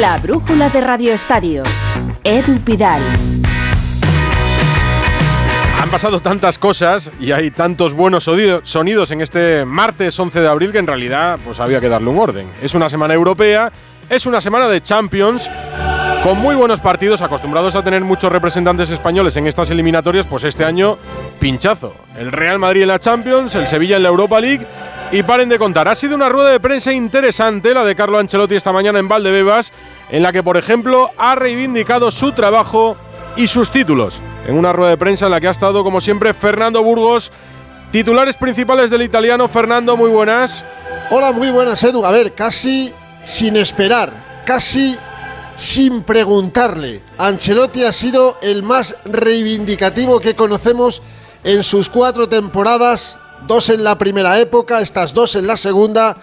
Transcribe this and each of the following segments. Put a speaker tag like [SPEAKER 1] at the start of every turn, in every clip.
[SPEAKER 1] La brújula de Radio Estadio. Edu Pidal.
[SPEAKER 2] Han pasado tantas cosas y hay tantos buenos sonidos en este martes 11 de abril que en realidad pues había que darle un orden. Es una semana europea, es una semana de Champions con muy buenos partidos, acostumbrados a tener muchos representantes españoles en estas eliminatorias, pues este año pinchazo. El Real Madrid en la Champions, el Sevilla en la Europa League y paren de contar. Ha sido una rueda de prensa interesante la de Carlo Ancelotti esta mañana en Valdebebas, en la que por ejemplo ha reivindicado su trabajo y sus títulos. En una rueda de prensa en la que ha estado como siempre Fernando Burgos. Titulares principales del italiano, Fernando, muy buenas.
[SPEAKER 3] Hola, muy buenas, Edu. A ver, casi sin esperar, casi sin preguntarle. Ancelotti ha sido el más reivindicativo que conocemos en sus cuatro temporadas, dos en la primera época, estas dos en la segunda,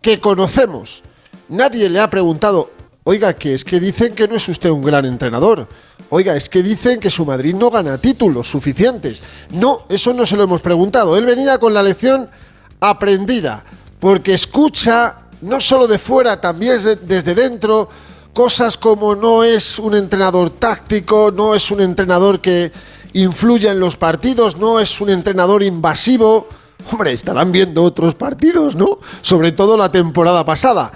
[SPEAKER 3] que conocemos. Nadie le ha preguntado, oiga, que es que dicen que no es usted un gran entrenador. Oiga, es que dicen que su Madrid no gana títulos suficientes. No, eso no se lo hemos preguntado. Él venía con la lección aprendida, porque escucha no solo de fuera, también desde dentro, cosas como no es un entrenador táctico, no es un entrenador que influye en los partidos, no es un entrenador invasivo. Hombre, estarán viendo otros partidos, ¿no? Sobre todo la temporada pasada.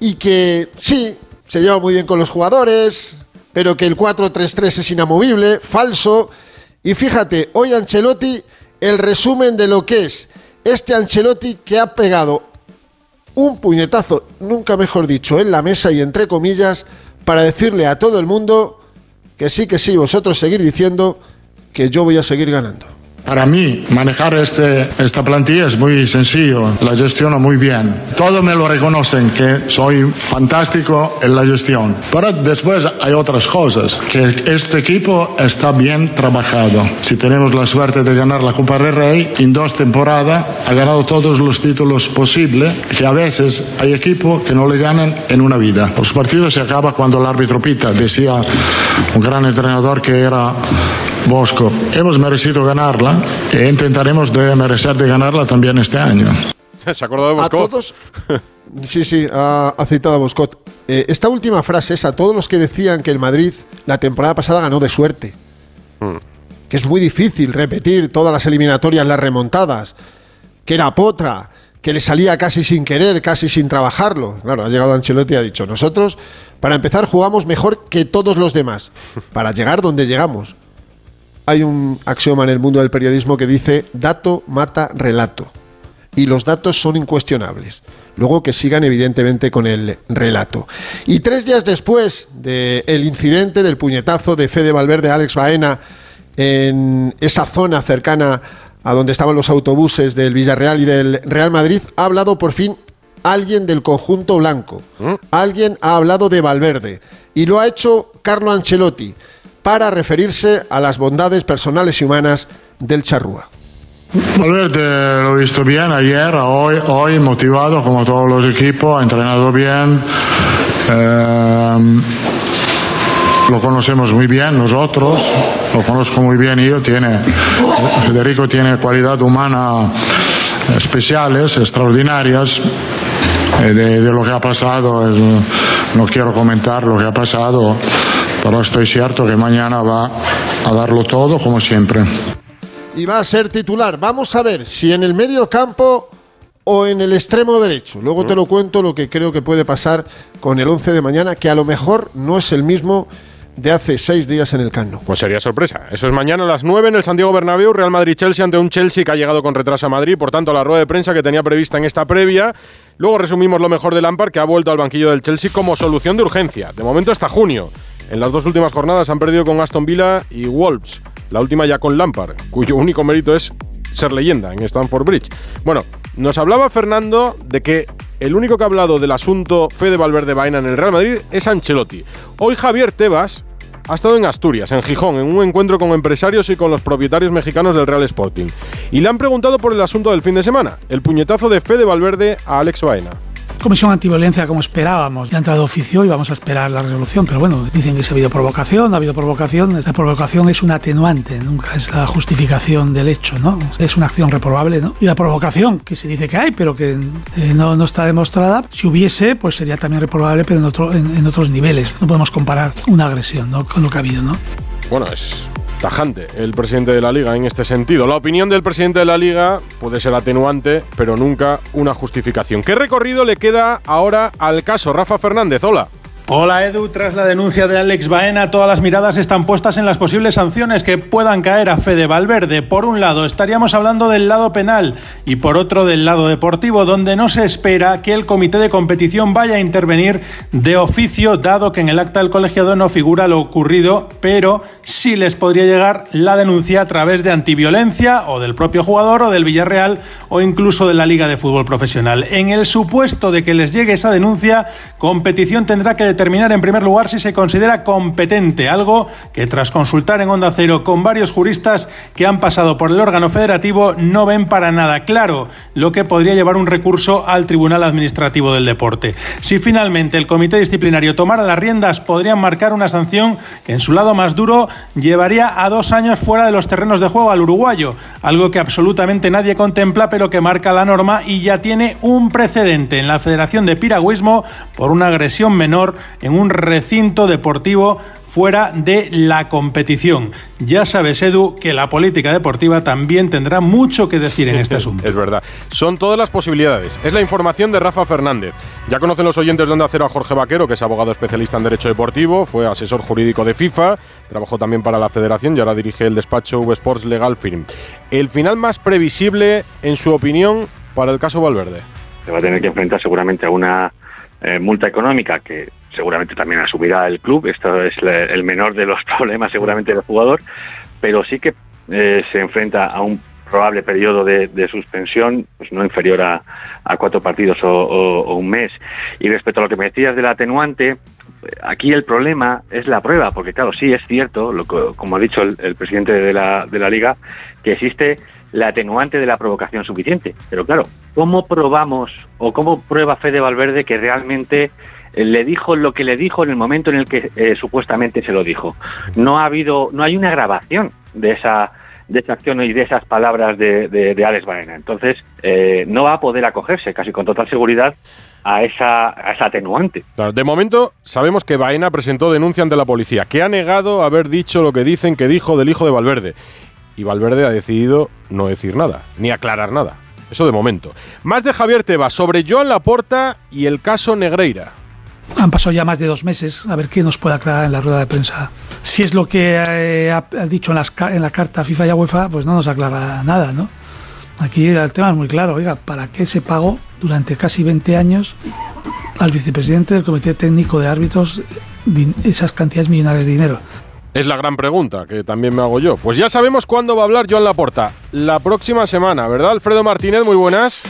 [SPEAKER 3] Y que sí, se lleva muy bien con los jugadores, pero que el 4-3-3 es inamovible, falso. Y fíjate, hoy Ancelotti, el resumen de lo que es este Ancelotti que ha pegado un puñetazo, nunca mejor dicho, en la mesa y entre comillas, para decirle a todo el mundo que sí, que sí, vosotros seguir diciendo que yo voy a seguir ganando.
[SPEAKER 4] Para mí, manejar este, esta plantilla es muy sencillo, la gestiono muy bien. Todos me lo reconocen que soy fantástico en la gestión. Pero después hay otras cosas, que este equipo está bien trabajado. Si tenemos la suerte de ganar la Copa del Rey, en dos temporadas ha ganado todos los títulos posibles, que a veces hay equipos que no le ganan en una vida. Los partidos se acaban cuando el árbitro pita, decía un gran entrenador que era Bosco. Hemos merecido ganarla e intentaremos de merecer de ganarla también este año.
[SPEAKER 2] ¿Se acordó de Bosco?
[SPEAKER 3] A todos. Sí, sí, ha, citado a Boscot. Eh, esta última frase es a todos los que decían que el Madrid la temporada pasada ganó de suerte. Hmm. Que es muy difícil repetir todas las eliminatorias, las remontadas. Que era potra, que le salía casi sin querer, casi sin trabajarlo. Claro, ha llegado Ancelotti y ha dicho, nosotros, para empezar, jugamos mejor que todos los demás, para llegar donde llegamos hay un axioma en el mundo del periodismo que dice dato mata relato. Y los datos son incuestionables. Luego que sigan evidentemente con el relato. Y tres días después del incidente del puñetazo de Fede Valverde Alex Baena en esa zona cercana a donde estaban los autobuses del Villarreal y del Real Madrid, ha hablado por fin alguien del conjunto blanco. ¿Mm? Alguien ha hablado de Valverde. Y lo ha hecho Carlo Ancelotti para referirse a las bondades personales y humanas del charrúa.
[SPEAKER 4] Valverde lo he visto bien ayer, hoy, hoy motivado como todos los equipos, ha entrenado bien. Eh, lo conocemos muy bien nosotros, lo conozco muy bien yo, tiene, Federico tiene cualidad humana especiales, extraordinarias. Eh, de, de, lo que ha pasado, no quiero comentar lo que ha pasado, pero estoy cierto que mañana va a darlo todo como siempre.
[SPEAKER 3] Y va a ser titular. Vamos a ver si en el medio campo o en el extremo derecho. Luego te lo cuento lo que creo que puede pasar con el 11 de mañana, que a lo mejor no es el mismo de hace seis días en el Cano.
[SPEAKER 2] Pues sería sorpresa. Eso es mañana a las 9 en el Santiago Bernabéu, Real Madrid-Chelsea ante un Chelsea que ha llegado con retraso a Madrid, por tanto la rueda de prensa que tenía prevista en esta previa. Luego resumimos lo mejor de Lampard, que ha vuelto al banquillo del Chelsea como solución de urgencia. De momento hasta junio. En las dos últimas jornadas han perdido con Aston Villa y Wolves, la última ya con Lampard, cuyo único mérito es ser leyenda en Stamford Bridge. Bueno, nos hablaba Fernando de que el único que ha hablado del asunto Fede Valverde Vaina en el Real Madrid es Ancelotti. Hoy Javier Tebas ha estado en Asturias, en Gijón, en un encuentro con empresarios y con los propietarios mexicanos del Real Sporting. Y le han preguntado por el asunto del fin de semana, el puñetazo de Fede Valverde a Alex Baena.
[SPEAKER 5] Comisión antiviolencia como esperábamos. Ya ha entrado oficio y vamos a esperar la resolución. Pero bueno, dicen que se ha habido provocación, ha habido provocación. La provocación es un atenuante, nunca es la justificación del hecho, ¿no? Es una acción reprobable, ¿no? Y la provocación, que se dice que hay, pero que eh, no, no, está demostrada, si hubiese, pues sería también reprobable, pero en, otro, en, otros niveles. No podemos comparar una agresión ¿no? con lo que ha habido, ¿no?
[SPEAKER 2] Bueno, es tajante el presidente de la liga en este sentido. La opinión del presidente de la liga puede ser atenuante, pero nunca una justificación. ¿Qué recorrido le queda ahora al caso Rafa Fernández? Hola.
[SPEAKER 6] Hola Edu, tras la denuncia de Alex Baena, todas las miradas están puestas en las posibles sanciones que puedan caer a Fede Valverde. Por un lado, estaríamos hablando del lado penal y por otro del lado deportivo, donde no se espera que el comité de competición vaya a intervenir de oficio, dado que en el acta del colegiado no figura lo ocurrido, pero sí les podría llegar la denuncia a través de antiviolencia o del propio jugador o del Villarreal o incluso de la Liga de Fútbol Profesional. En el supuesto de que les llegue esa denuncia, competición tendrá que determinar en primer lugar si se considera competente, algo que tras consultar en Onda Cero con varios juristas que han pasado por el órgano federativo no ven para nada claro, lo que podría llevar un recurso al Tribunal Administrativo del Deporte. Si finalmente el comité disciplinario tomara las riendas, podrían marcar una sanción que en su lado más duro llevaría a dos años fuera de los terrenos de juego al uruguayo, algo que absolutamente nadie contempla pero que marca la norma y ya tiene un precedente en la Federación de Piragüismo por una agresión menor en un recinto deportivo fuera de la competición. Ya sabes, Edu, que la política deportiva también tendrá mucho que decir en este asunto.
[SPEAKER 2] es verdad. Son todas las posibilidades. Es la información de Rafa Fernández. Ya conocen los oyentes de Onda Cero a Jorge Vaquero, que es abogado especialista en Derecho Deportivo, fue asesor jurídico de FIFA, trabajó también para la Federación y ahora dirige el despacho V Sports Legal Firm. El final más previsible, en su opinión, para el caso Valverde.
[SPEAKER 7] Se va a tener que enfrentar seguramente a una eh, multa económica que seguramente también asumirá el club. Esto es el menor de los problemas seguramente del jugador, pero sí que eh, se enfrenta a un probable periodo de, suspensión, pues no inferior a, cuatro partidos o, un mes. Y respecto a lo que me decías del atenuante, aquí el problema es la prueba, porque claro, sí es cierto, lo como ha dicho el, presidente de la, de la liga, que existe la atenuante de la provocación suficiente. Pero claro, ¿cómo probamos o cómo prueba Fede Valverde que realmente le dijo lo que le dijo en el momento en el que eh, supuestamente se lo dijo. No ha habido, no hay una grabación de esa de esa acción y de esas palabras de, de, Alex Baena. Entonces, eh, no va a poder acogerse casi con total seguridad a esa, a esa atenuante.
[SPEAKER 2] de momento, sabemos que Baena presentó denuncia ante la policía, que ha negado haber dicho lo que dicen que dijo del hijo de Valverde. Y Valverde ha decidido no decir nada, ni aclarar nada. Eso de momento. Más de Javier Tebas sobre Joan Laporta y el caso Negreira.
[SPEAKER 5] Han pasado ya más de dos meses, a ver qué nos puede aclarar en la rueda de prensa. Si es lo que eh, ha dicho en, las, en la carta FIFA y UEFA, pues no nos aclara nada, ¿no? Aquí el tema es muy claro, oiga, ¿para qué se pagó durante casi 20 años al vicepresidente del Comité Técnico de Árbitros esas cantidades millonarias de dinero?
[SPEAKER 2] Es la gran pregunta que también me hago yo. Pues ya sabemos cuándo va a hablar Joan Laporta. La próxima semana, ¿verdad, Alfredo Martínez? Muy buenas.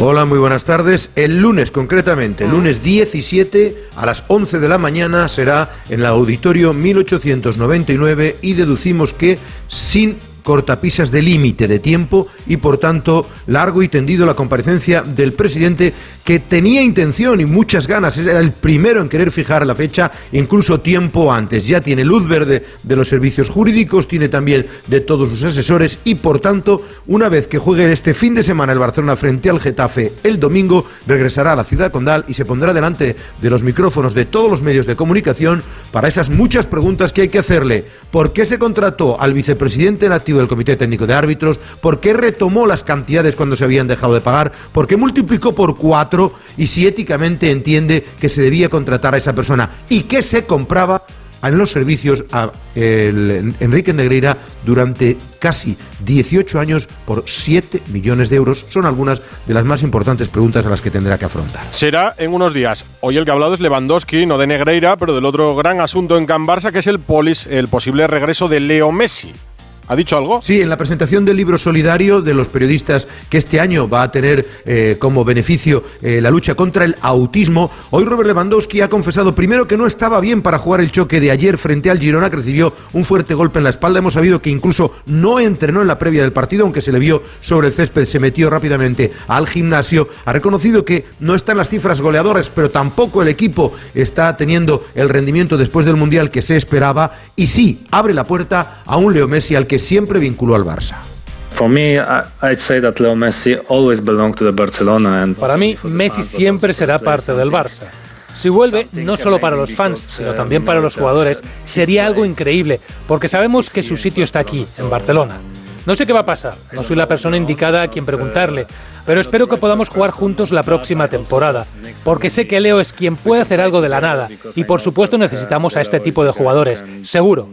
[SPEAKER 8] Hola, muy buenas tardes. El lunes, concretamente, el lunes 17 a las 11 de la mañana será en el auditorio 1899 y deducimos que sin cortapisas de límite de tiempo y por tanto largo y tendido la comparecencia del presidente que tenía intención y muchas ganas, era el primero en querer fijar la fecha, incluso tiempo antes. Ya tiene luz verde de los servicios jurídicos, tiene también de todos sus asesores y por tanto, una vez que juegue este fin de semana el Barcelona frente al Getafe el domingo, regresará a la ciudad condal y se pondrá delante de los micrófonos de todos los medios de comunicación para esas muchas preguntas que hay que hacerle. ¿Por qué se contrató al vicepresidente en activo del Comité Técnico de Árbitros, por qué retomó las cantidades cuando se habían dejado de pagar, por qué multiplicó por cuatro y si éticamente entiende que se debía contratar a esa persona y qué se compraba en los servicios a Enrique Negreira durante casi 18 años por 7 millones de euros. Son algunas de las más importantes preguntas a las que tendrá que afrontar.
[SPEAKER 2] Será en unos días. Hoy el que ha hablado es Lewandowski, no de Negreira, pero del otro gran asunto en Can Barça, que es el, polis, el posible regreso de Leo Messi. ¿Ha dicho algo?
[SPEAKER 8] Sí, en la presentación del libro solidario de los periodistas que este año va a tener eh, como beneficio eh, la lucha contra el autismo, hoy Robert Lewandowski ha confesado primero que no estaba bien para jugar el choque de ayer frente al Girona, que recibió un fuerte golpe en la espalda. Hemos sabido que incluso no entrenó en la previa del partido, aunque se le vio sobre el césped, se metió rápidamente al gimnasio. Ha reconocido que no están las cifras goleadoras, pero tampoco el equipo está teniendo el rendimiento después del Mundial que se esperaba. Y sí, abre la puerta a un Leo Messi al que siempre vinculó al Barça.
[SPEAKER 9] Para mí, Messi siempre será parte del Barça. Si vuelve, no solo para los fans, sino también para los jugadores, sería algo increíble, porque sabemos que su sitio está aquí, en Barcelona. No sé qué va a pasar, no soy la persona indicada a quien preguntarle, pero espero que podamos jugar juntos la próxima temporada, porque sé que Leo es quien puede hacer algo de la nada, y por supuesto necesitamos a este tipo de jugadores, seguro.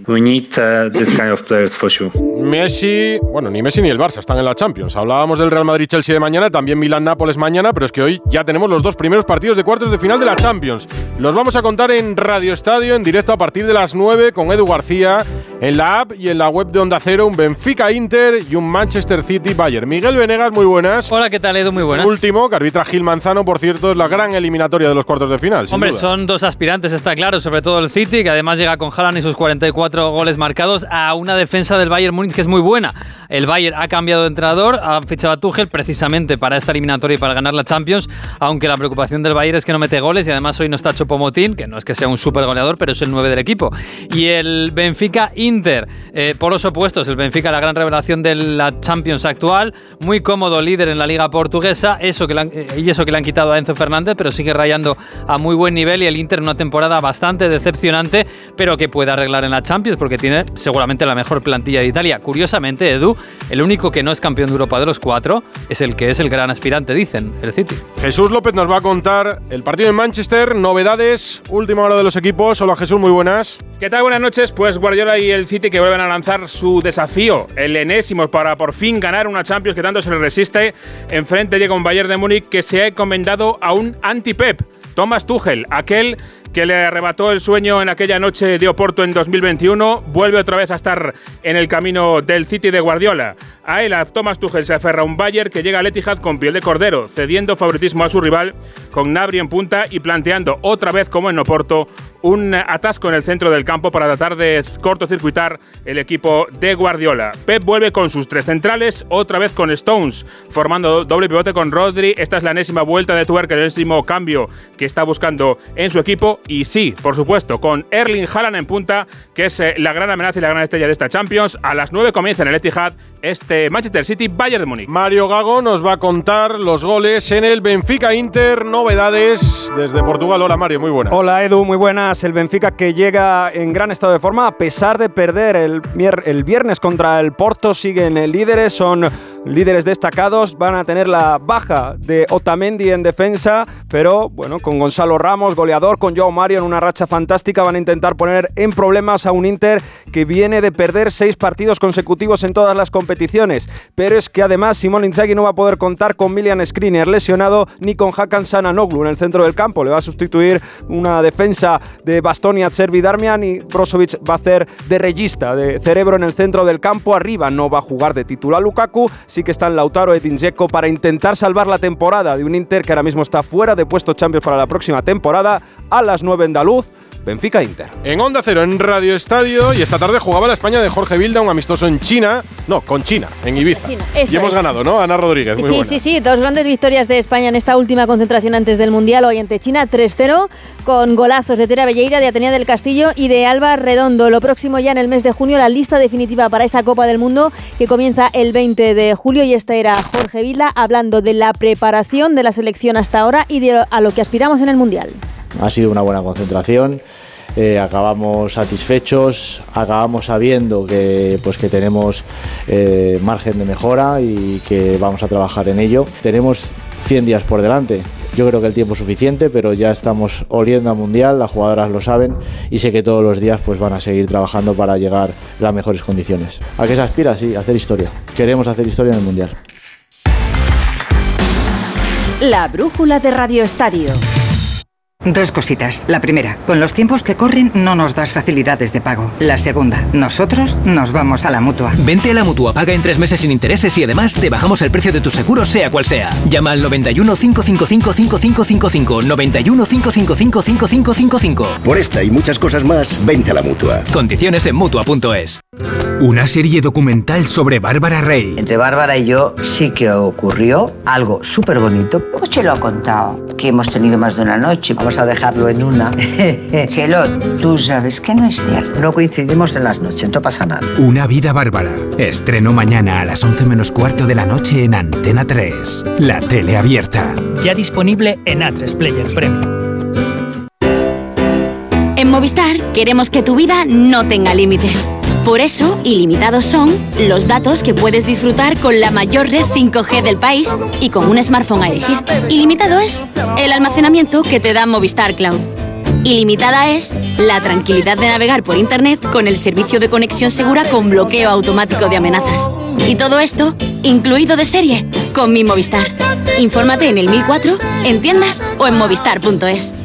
[SPEAKER 2] Messi, bueno, ni Messi ni el Barça están en la Champions. Hablábamos del Real Madrid-Chelsea de mañana, también Milán-Nápoles mañana, pero es que hoy ya tenemos los dos primeros partidos de cuartos de final de la Champions. Los vamos a contar en Radio Estadio, en directo a partir de las 9 con Edu García, en la app y en la web de Onda Cero, un Benfica-Inter y un Manchester City-Bayern. Miguel Venegas, muy buenas.
[SPEAKER 10] Hola, ¿qué tal Edu? Muy buenas.
[SPEAKER 2] Último, que arbitra Gil Manzano, por cierto, es la gran eliminatoria de los cuartos de final.
[SPEAKER 10] Hombre, son dos aspirantes, está claro, sobre todo el City, que además llega con Haaland y sus 44 goles marcados a una defensa del Bayern Múnich que es muy buena. El Bayern ha cambiado de entrenador, ha fichado a Tuchel precisamente para esta eliminatoria y para ganar la Champions, aunque la preocupación del Bayern es que no mete goles y además hoy no está Chopomotín, que no es que sea un super goleador, pero es el 9 del equipo. Y el Benfica Inter, eh, por los opuestos, el Benfica la gran revelación de la Champions actual, muy cómodo líder en la liga portuguesa, eso que han, eh, y eso que le han quitado a Enzo Fernández, pero sigue rayando a muy buen nivel y el Inter una temporada bastante decepcionante, pero que puede arreglar en la Champions porque tiene seguramente la mejor plantilla de Italia. Curiosamente, Edu, el único que no es campeón de Europa de los cuatro es el que es el gran aspirante, dicen, el City.
[SPEAKER 2] Jesús López nos va a contar el partido en Manchester, novedades, última hora de los equipos. Hola Jesús, muy buenas.
[SPEAKER 11] ¿Qué tal? Buenas noches. Pues Guardiola y el City que vuelven a lanzar su desafío, el enésimo, para por fin ganar una Champions que tanto se le resiste. Enfrente llega un Bayern de Múnich que se ha encomendado a un anti-Pep, Thomas Tuchel, aquel que le arrebató el sueño en aquella noche de Oporto en 2021, vuelve otra vez a estar en el camino del City de Guardiola. A él, Thomas Tuchel, se aferra un Bayern que llega al Etihad con piel de cordero, cediendo favoritismo a su rival, con Nabri en punta y planteando otra vez, como en Oporto, un atasco en el centro del campo para tratar de cortocircuitar el equipo de Guardiola. Pep vuelve con sus tres centrales, otra vez con Stones, formando doble pivote con Rodri. Esta es la enésima vuelta de tuerca, el enésimo cambio que está buscando en su equipo y sí, por supuesto, con Erling Haaland en punta, que es eh, la gran amenaza y la gran estrella de esta Champions. A las 9 comienza en el Etihad este Manchester City Bayern de Múnich.
[SPEAKER 2] Mario Gago nos va a contar los goles en el Benfica Inter, novedades desde Portugal. Hola Mario, muy buenas.
[SPEAKER 12] Hola Edu, muy buenas. El Benfica que llega en gran estado de forma a pesar de perder el, el viernes contra el Porto, siguen líderes, son líderes destacados, van a tener la baja de Otamendi en defensa, pero bueno, con Gonzalo Ramos, goleador, con Joao Mario en una racha fantástica, van a intentar poner en problemas a un Inter que viene de perder seis partidos consecutivos en todas las competiciones. Pero es que además Simón Inzaghi no va a poder contar con Milian Skriniar lesionado ni con Hakan Sananoglu en el centro del campo. Le va a sustituir una defensa de Bastoni a Darmian y Brozovic va a hacer de regista, de cerebro en el centro del campo. Arriba no va a jugar de titular Lukaku, sí que están Lautaro Tinjeco para intentar salvar la temporada de un Inter que ahora mismo está fuera de puesto Champions para la próxima temporada a las 9 andaluz. Benfica Inter.
[SPEAKER 2] En Onda Cero, en Radio Estadio, y esta tarde jugaba la España de Jorge Vilda, un amistoso en China, no, con China, en Ibiza.
[SPEAKER 13] China,
[SPEAKER 2] y hemos
[SPEAKER 13] es.
[SPEAKER 2] ganado, ¿no? Ana Rodríguez, muy
[SPEAKER 13] sí,
[SPEAKER 2] buena.
[SPEAKER 13] sí, sí, dos grandes victorias de España en esta última concentración antes del Mundial, hoy ante China, 3-0, con golazos de Tera Belleira, de Atenea del Castillo y de Alba Redondo. Lo próximo ya en el mes de junio, la lista definitiva para esa Copa del Mundo que comienza el 20 de julio y esta era Jorge Vilda hablando de la preparación de la selección hasta ahora y de a lo que aspiramos en el Mundial.
[SPEAKER 14] Ha sido una buena concentración. eh, acabamos satisfechos, acabamos sabiendo que, pues, que tenemos eh, margen de mejora y que vamos a trabajar en ello. Tenemos 100 días por delante. Yo creo que el tiempo es suficiente, pero ya estamos oliendo a Mundial, las jugadoras lo saben y sé que todos los días pues, van a seguir trabajando para llegar en las mejores condiciones. ¿A qué se aspira? Sí, a hacer historia. Queremos hacer historia en el Mundial.
[SPEAKER 1] La brújula de Radio Estadio.
[SPEAKER 15] Dos cositas. La primera, con los tiempos que corren no nos das facilidades de pago. La segunda, nosotros nos vamos a la mutua.
[SPEAKER 16] Vente a la mutua, paga en tres meses sin intereses y además te bajamos el precio de tu seguro, sea cual sea. Llama al 91 555 5555. 91 555 5555.
[SPEAKER 17] Por esta y muchas cosas más, vente a la mutua.
[SPEAKER 16] Condiciones en mutua.es.
[SPEAKER 18] Una serie documental sobre Bárbara Rey.
[SPEAKER 19] Entre Bárbara y yo sí que ocurrió algo súper bonito.
[SPEAKER 20] Pues se lo ha contado, que hemos tenido más de una noche.
[SPEAKER 19] Vamos a dejarlo en una.
[SPEAKER 20] Chelo, tú sabes que no es cierto.
[SPEAKER 19] No coincidimos en las noches, no pasa nada.
[SPEAKER 18] Una vida bárbara. Estreno mañana a las 11 menos cuarto de la noche en Antena 3. La tele abierta.
[SPEAKER 21] Ya disponible en A3 Player Premium.
[SPEAKER 22] En Movistar queremos que tu vida no tenga límites. Por eso, ilimitados son los datos que puedes disfrutar con la mayor red 5G del país y con un smartphone a elegir. Ilimitado es el almacenamiento que te da Movistar Cloud. Ilimitada es la tranquilidad de navegar por Internet con el servicio de conexión segura con bloqueo automático de amenazas. Y todo esto, incluido de serie, con mi Movistar. Infórmate en el 1004, en tiendas o en movistar.es.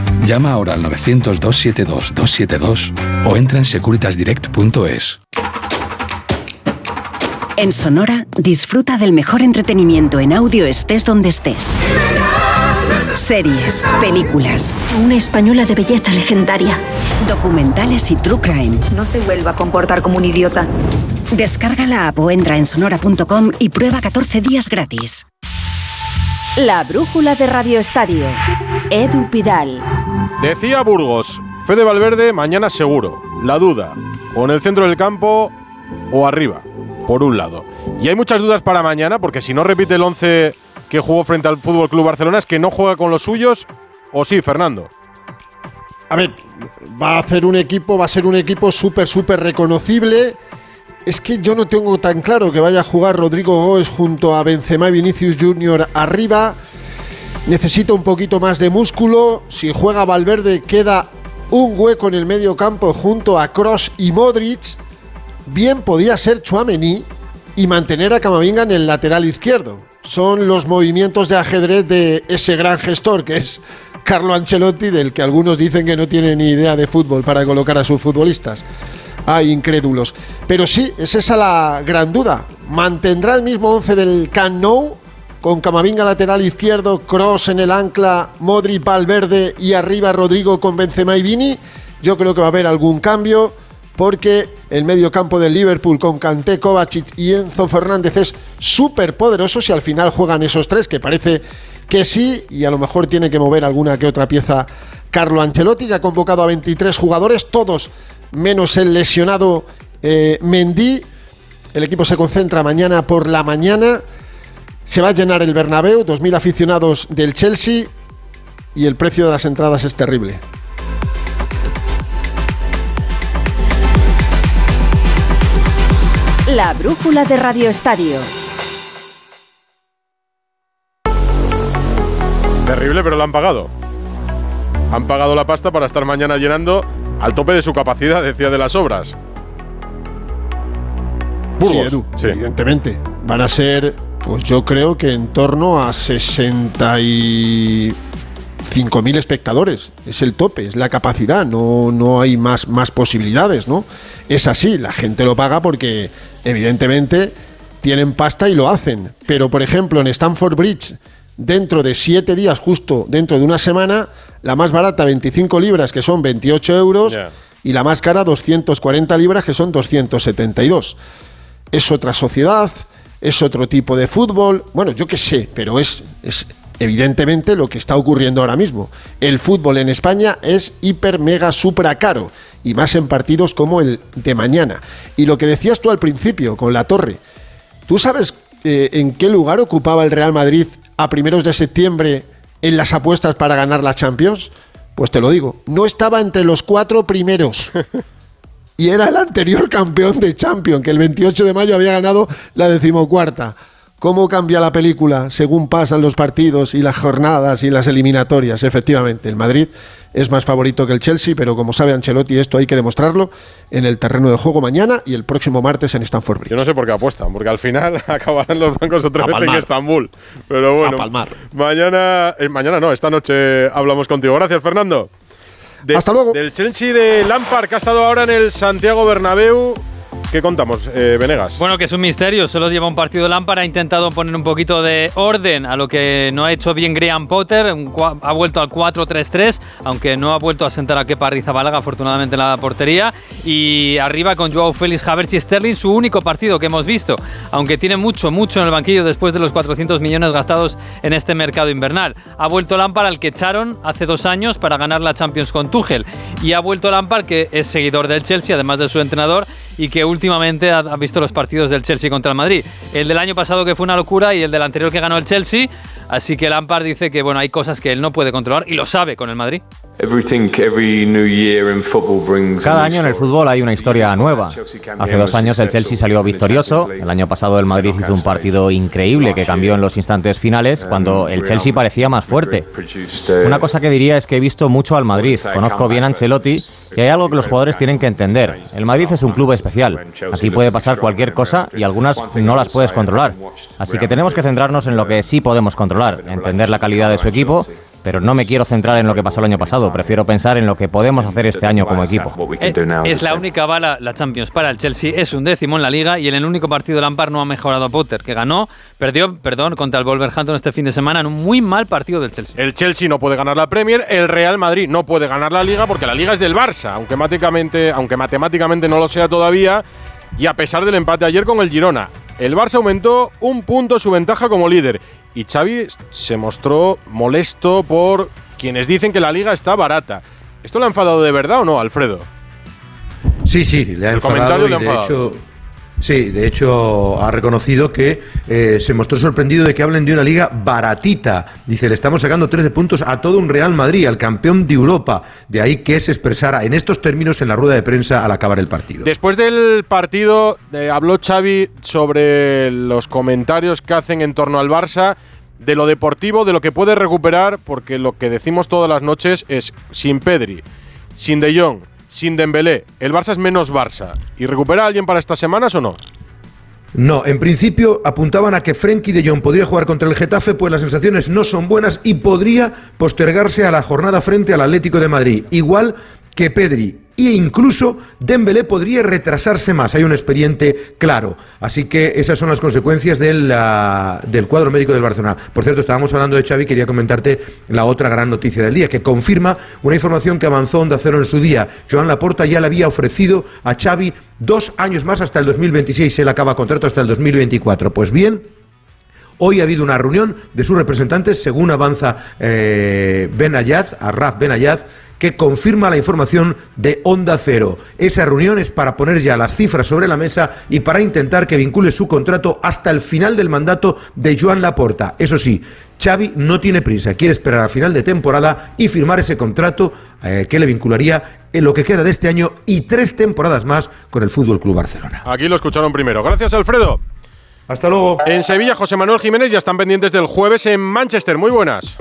[SPEAKER 23] Llama ahora al 900-272-272 o entra en securitasdirect.es.
[SPEAKER 24] En Sonora, disfruta del mejor entretenimiento en audio estés donde estés. Series, películas.
[SPEAKER 25] Una española de belleza legendaria.
[SPEAKER 24] Documentales y true crime.
[SPEAKER 25] No se vuelva a comportar como un idiota.
[SPEAKER 24] Descarga la app o entra en sonora.com y prueba 14 días gratis.
[SPEAKER 1] La brújula de Radio Estadio. Edu Pidal.
[SPEAKER 2] Decía Burgos, Fede Valverde mañana seguro. La duda, o en el centro del campo o arriba, por un lado. Y hay muchas dudas para mañana, porque si no repite el 11 que jugó frente al Fútbol Club Barcelona, es que no juega con los suyos, o sí, Fernando.
[SPEAKER 3] A ver, va a hacer un equipo, va a ser un equipo súper, súper reconocible. Es que yo no tengo tan claro que vaya a jugar Rodrigo Góez junto a Benzema y Vinicius Junior arriba. Necesita un poquito más de músculo. Si juega Valverde, queda un hueco en el medio campo junto a Cross y Modric. Bien podía ser Chuamení y mantener a Camavinga en el lateral izquierdo. Son los movimientos de ajedrez de ese gran gestor que es Carlo Ancelotti, del que algunos dicen que no tiene ni idea de fútbol para colocar a sus futbolistas. Hay incrédulos. Pero sí, es esa la gran duda. ¿Mantendrá el mismo 11 del Camp Nou? Con Camavinga lateral izquierdo, Cross en el ancla, Modric, Valverde y arriba Rodrigo con Benzema y Vini. Yo creo que va a haber algún cambio porque el medio campo del Liverpool con Kanté, Kovacic y Enzo Fernández es súper poderoso si al final juegan esos tres, que parece que sí, y a lo mejor tiene que mover alguna que otra pieza Carlo Ancelotti, que ha convocado a 23 jugadores, todos menos el lesionado eh, Mendy. El equipo se concentra mañana por la mañana. Se va a llenar el Bernabéu, 2.000 aficionados del Chelsea y el precio de las entradas es terrible.
[SPEAKER 1] La brújula de Radio Estadio.
[SPEAKER 2] Terrible, pero lo han pagado. Han pagado la pasta para estar mañana llenando al tope de su capacidad, decía de las obras.
[SPEAKER 3] Sí, Edu, evidentemente. Van a ser, pues yo creo que en torno a 65.000 espectadores. Es el tope, es la capacidad, no, no hay más, más posibilidades, ¿no? Es así, la gente lo paga porque evidentemente tienen pasta y lo hacen. Pero, por ejemplo, en Stamford Bridge, dentro de siete días, justo dentro de una semana, la más barata 25 libras, que son 28 euros, y la más cara 240 libras, que son 272. Es otra sociedad, es otro tipo de fútbol, bueno, yo qué sé, pero es, es evidentemente lo que está ocurriendo ahora mismo. El fútbol en España es hiper, mega, supra caro, y más en partidos como el de mañana. Y lo que decías tú al principio con la torre, ¿tú sabes eh, en qué lugar ocupaba el Real Madrid a primeros de septiembre en las apuestas para ganar la Champions? Pues te lo digo, no estaba entre los cuatro primeros. y era el anterior campeón de Champions, que el 28 de mayo había ganado la decimocuarta. ¿Cómo cambia la película según pasan los partidos y las jornadas y las eliminatorias? Efectivamente, el Madrid es más favorito que el Chelsea, pero como sabe Ancelotti, esto hay que demostrarlo en el terreno de juego mañana y el próximo martes en Stamford Bridge.
[SPEAKER 2] Yo no sé por qué apuestan, porque al final acabarán los bancos otra vez en. Estambul. Pero bueno,
[SPEAKER 3] A palmar.
[SPEAKER 2] mañana, eh, mañana no, esta noche hablamos contigo. Gracias, Fernando. De-
[SPEAKER 3] Hasta luego.
[SPEAKER 2] Del Chelsea de Lampard, que ha estado ahora en el Santiago Bernabéu. ¿Qué contamos, eh, Venegas?
[SPEAKER 10] Bueno, que es un misterio, solo lleva un partido Lampard, ha intentado poner un poquito de orden a lo que no ha hecho bien Graham Potter, ha vuelto al 4-3-3, aunque no ha vuelto a sentar a Kepa Arrizabalaga, afortunadamente en la portería, y arriba con Joao Félix, Havertz y Sterling, su único partido que hemos visto, aunque tiene mucho, mucho en el banquillo después de los 400 millones gastados en este mercado invernal. Ha vuelto Lampard al que echaron hace dos años para ganar la Champions con Tuchel, y ha vuelto Lampard, que es seguidor del Chelsea, además de su entrenador, y que últimamente ha, visto los partidos del Chelsea contra el Madrid. El del año pasado que fue una locura y el del anterior que ganó el Chelsea. Así que Lampard dice que bueno, hay cosas que él no puede controlar y lo sabe con el Madrid.
[SPEAKER 26] Cada año en el fútbol hay una historia nueva. Hace dos años el Chelsea salió victorioso, el año pasado el Madrid hizo un partido increíble que cambió en los instantes finales cuando el Chelsea parecía más fuerte. Una cosa que diría es que he visto mucho al Madrid, conozco bien a Ancelotti y hay algo que los jugadores tienen que entender. El Madrid es un club especial. Aquí puede pasar cualquier cosa y algunas no las puedes controlar. Así que tenemos que centrarnos en lo que sí podemos controlar, entender la calidad de su equipo, pero no me quiero centrar en lo que pasó el año pasado, prefiero pensar en lo que podemos hacer este año como equipo.
[SPEAKER 10] Es la única bala, la Champions para el Chelsea, es un décimo en la liga y en el único partido Lampard no ha mejorado a Potter, que ganó, perdió, perdón, contra el Wolverhampton este fin de semana en un muy mal partido del Chelsea.
[SPEAKER 2] El Chelsea no puede ganar la Premier, el Real Madrid no puede ganar la Liga porque la Liga es del Barça, aunque matemáticamente, aunque matemáticamente no lo sea todavía, y a pesar del empate ayer con el Girona. El Barça aumentó un punto su ventaja como líder y Xavi se mostró molesto por quienes dicen que la Liga está barata. ¿Esto le ha enfadado de verdad o no, Alfredo?
[SPEAKER 8] Sí, sí, le ha
[SPEAKER 2] El
[SPEAKER 8] enfadado
[SPEAKER 2] comentario
[SPEAKER 8] y
[SPEAKER 2] le ha
[SPEAKER 8] de hecho, sí, de hecho ha reconocido que eh, se mostró sorprendido de que hablen de una liga baratita. Dice, le estamos sacando 13 puntos a todo un Real Madrid, al campeón de Europa. De ahí que se expresara en estos términos en la rueda de prensa al acabar el partido.
[SPEAKER 2] Después del partido eh, habló Xavi sobre los comentarios que hacen en torno al Barça, de lo deportivo, de lo que puede recuperar, porque lo que decimos todas las noches es sin Pedri, sin De Jong, sin Dembélé, el Barça es menos Barça. ¿Y recupera a alguien para estas semanas o no?
[SPEAKER 8] No, en principio apuntaban a que Frenkie de Jong podría jugar contra el Getafe, pues las sensaciones no son buenas y podría postergarse a la jornada frente al Atlético de Madrid, igual que Pedri. E incluso Dembélé podría retrasarse más. Hay un expediente claro. Así que esas son las consecuencias del, ah, del cuadro médico del Barcelona. Por cierto, estábamos hablando de Xavi. Quería comentarte la otra gran noticia del día, que confirma una información que avanzó Onda Cero en su día. Joan Laporta ya le había ofrecido a Xavi dos años más hasta el 2026. Él acaba contrato hasta el 2024. Pues bien, Hoy ha habido una reunión de sus representantes, según avanza eh, Ben Ayad, Arraf Ben Ayad, que confirma la información de Onda Cero. Esa reunión es para poner ya las cifras sobre la mesa y para intentar que vincule su contrato hasta el final del mandato de Joan Laporta. Eso sí, Xavi no tiene prisa, quiere esperar al final de temporada y firmar ese contrato eh, que le vincularía en lo que queda de este año y tres temporadas más con el Fútbol Club Barcelona.
[SPEAKER 2] Aquí lo escucharon primero. Gracias, Alfredo.
[SPEAKER 8] Hasta luego.
[SPEAKER 2] En Sevilla, José Manuel Jiménez ya están pendientes del jueves en Manchester. Muy buenas.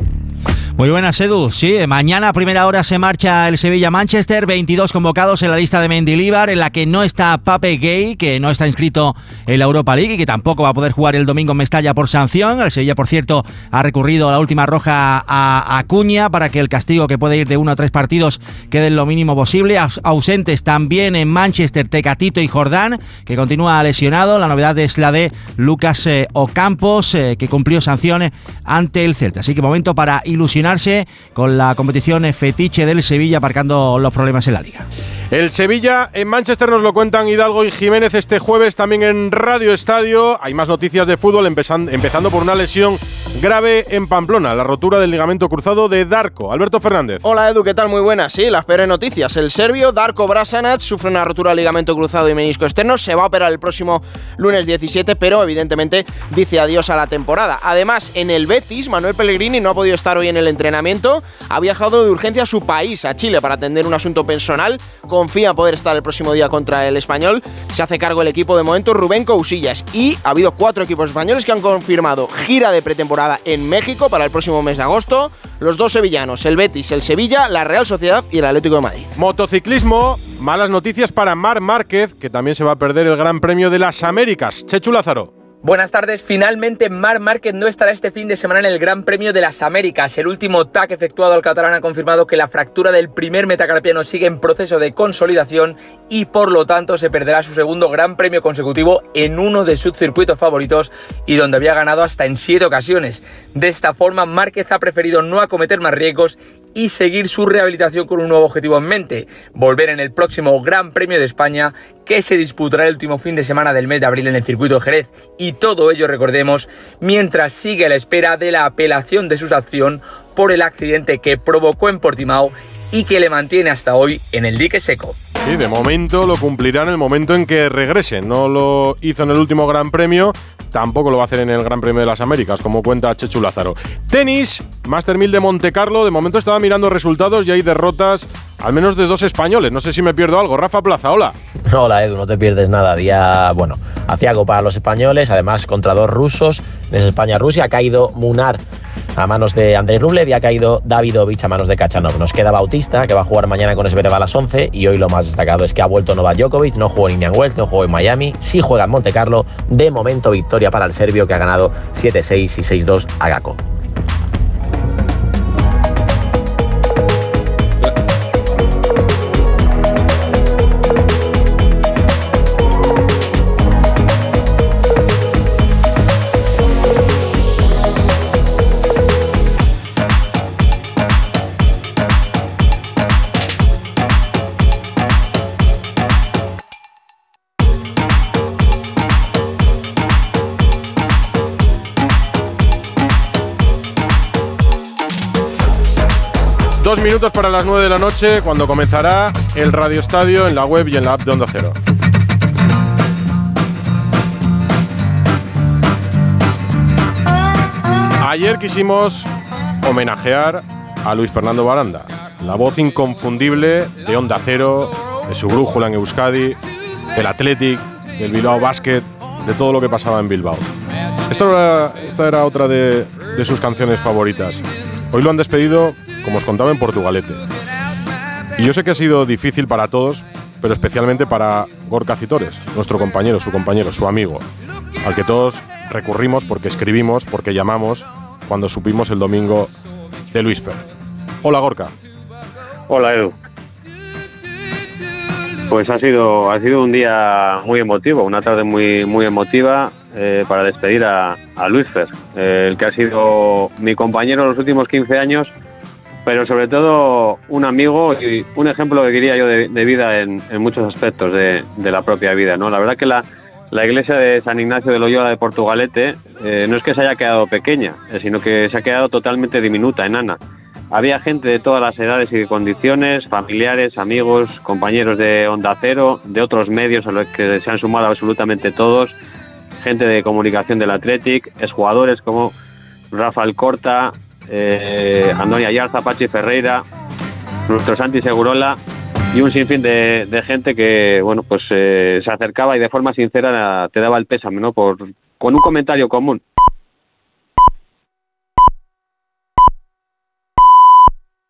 [SPEAKER 27] Muy buenas, Edu. Sí, mañana a primera hora se marcha el Sevilla-Manchester, 22 convocados en la lista de Mendilibar, en la que no está Pape Gay, que no está inscrito en la Europa League y que tampoco va a poder jugar el domingo en Mestalla por sanción. El Sevilla, por cierto, ha recurrido a la última roja a Acuña para que el castigo, que puede ir de uno a tres partidos, quede lo mínimo posible. Aus- ausentes también en Manchester, Tecatito y Jordán, que continúa lesionado. La novedad es la de Lucas eh, Ocampos, eh, que cumplió sanciones ante el Celta. Así que momento para ilusionarse con la competición fetiche del Sevilla, aparcando los problemas en la liga.
[SPEAKER 2] El Sevilla en Manchester nos lo cuentan Hidalgo y Jiménez este jueves también en Radio Estadio. Hay más noticias de fútbol empezan- empezando por una lesión grave en Pamplona, la rotura del ligamento cruzado de Darko. Alberto Fernández.
[SPEAKER 28] Hola Edu, ¿qué tal? Muy buenas. Sí, las peores noticias. El serbio Darko Brasanac sufre una rotura del ligamento cruzado y menisco externo. Se va a operar el próximo lunes 17, pero evidentemente dice adiós a la temporada. Además, en el Betis, Manuel Pellegrini no ha podido estar hoy en el entrenamiento, ha viajado de urgencia a su país, a Chile, para atender un asunto personal. Confía poder estar el próximo día contra el español. Se hace cargo el equipo de momento Rubén Cousillas. Y ha habido cuatro equipos españoles que han confirmado gira de pretemporada en México para el próximo mes de agosto. Los dos sevillanos, el Betis, el Sevilla, la Real Sociedad y el Atlético de Madrid.
[SPEAKER 2] Motociclismo, malas noticias para Mar Márquez, que también se va a perder el Gran Premio de las Américas. Chechu Lázaro.
[SPEAKER 29] Buenas tardes. Finalmente, Mar Márquez no estará este fin de semana en el Gran Premio de las Américas. El último TAC efectuado al catalán ha confirmado que la fractura del primer metacarpiano sigue en proceso de consolidación y por lo tanto se perderá su segundo Gran Premio consecutivo en uno de sus circuitos favoritos y donde había ganado hasta en siete ocasiones. De esta forma, Márquez ha preferido no acometer más riesgos y seguir su rehabilitación con un nuevo objetivo en mente, volver en el próximo Gran Premio de España que se disputará el último fin de semana del mes de abril en el circuito de Jerez. Y todo ello, recordemos, mientras sigue a la espera de la apelación de su sanción por el accidente que provocó en Portimao y que le mantiene hasta hoy en el dique seco.
[SPEAKER 2] Sí, de momento lo cumplirá en el momento en que regrese. No lo hizo en el último Gran Premio, tampoco lo va a hacer en el Gran Premio de las Américas, como cuenta Chechu Lázaro. Tenis, Master 1000 de Monte Carlo. De momento estaba mirando resultados y hay derrotas, al menos de dos españoles. No sé si me pierdo algo. Rafa Plaza, hola.
[SPEAKER 30] Hola Edu, no te pierdes nada. Día, bueno, aciago para los españoles, además contra dos rusos. En España-Rusia ha caído Munar a manos de Andrei Rublev y ha caído Davidovich a manos de Kachanov. Nos queda Bautista, que va a jugar mañana con Esbereva a las 11 y hoy lo más destacado es que ha vuelto Novak Djokovic, no jugó en Indian Wells, no jugó en Miami, sí juega en Monte Carlo. De momento victoria para el serbio que ha ganado 7-6 y 6-2 a Gako.
[SPEAKER 2] Dos minutos para las 9 de la noche, cuando comenzará el Radio Estadio en la web y en la app de Onda Cero. Ayer quisimos homenajear a Luis Fernando Baranda, la voz inconfundible de Onda Cero, de su brújula en Euskadi, del Athletic, del Bilbao Basket, de todo lo que pasaba en Bilbao. Esta era, esta era otra de, de sus canciones favoritas. Hoy lo han despedido, como os contaba, en Portugalete. Y yo sé que ha sido difícil para todos, pero especialmente para Gorka Citores, nuestro compañero, su compañero, su amigo, al que todos recurrimos porque escribimos, porque llamamos, cuando supimos el domingo de Luis Fer. Hola Gorka.
[SPEAKER 31] Hola Edu. Pues ha sido, ha sido un día muy emotivo, una tarde muy, muy emotiva eh, para despedir a, a eh, el que ha sido mi compañero en los últimos 15 años, pero sobre todo un amigo y un ejemplo que quería yo de, vida en, en, muchos aspectos de, de, la propia vida. ¿no? La verdad que la, la iglesia de San Ignacio de Loyola de Portugalete eh, no es que se haya quedado pequeña, eh, sino que se ha quedado totalmente diminuta, enana. Había gente de todas las edades y condiciones, familiares, amigos, compañeros de Onda Cero, de otros medios a los que se han sumado absolutamente todos, gente de comunicación del Athletic, exjugadores como Rafael Corta, eh, Antonio Ayarza, Pachi Ferreira, nuestro Santi Segurola y un sinfín de, de gente que bueno pues eh, se acercaba y de forma sincera te daba el pésame, ¿no? Por, con un comentario común.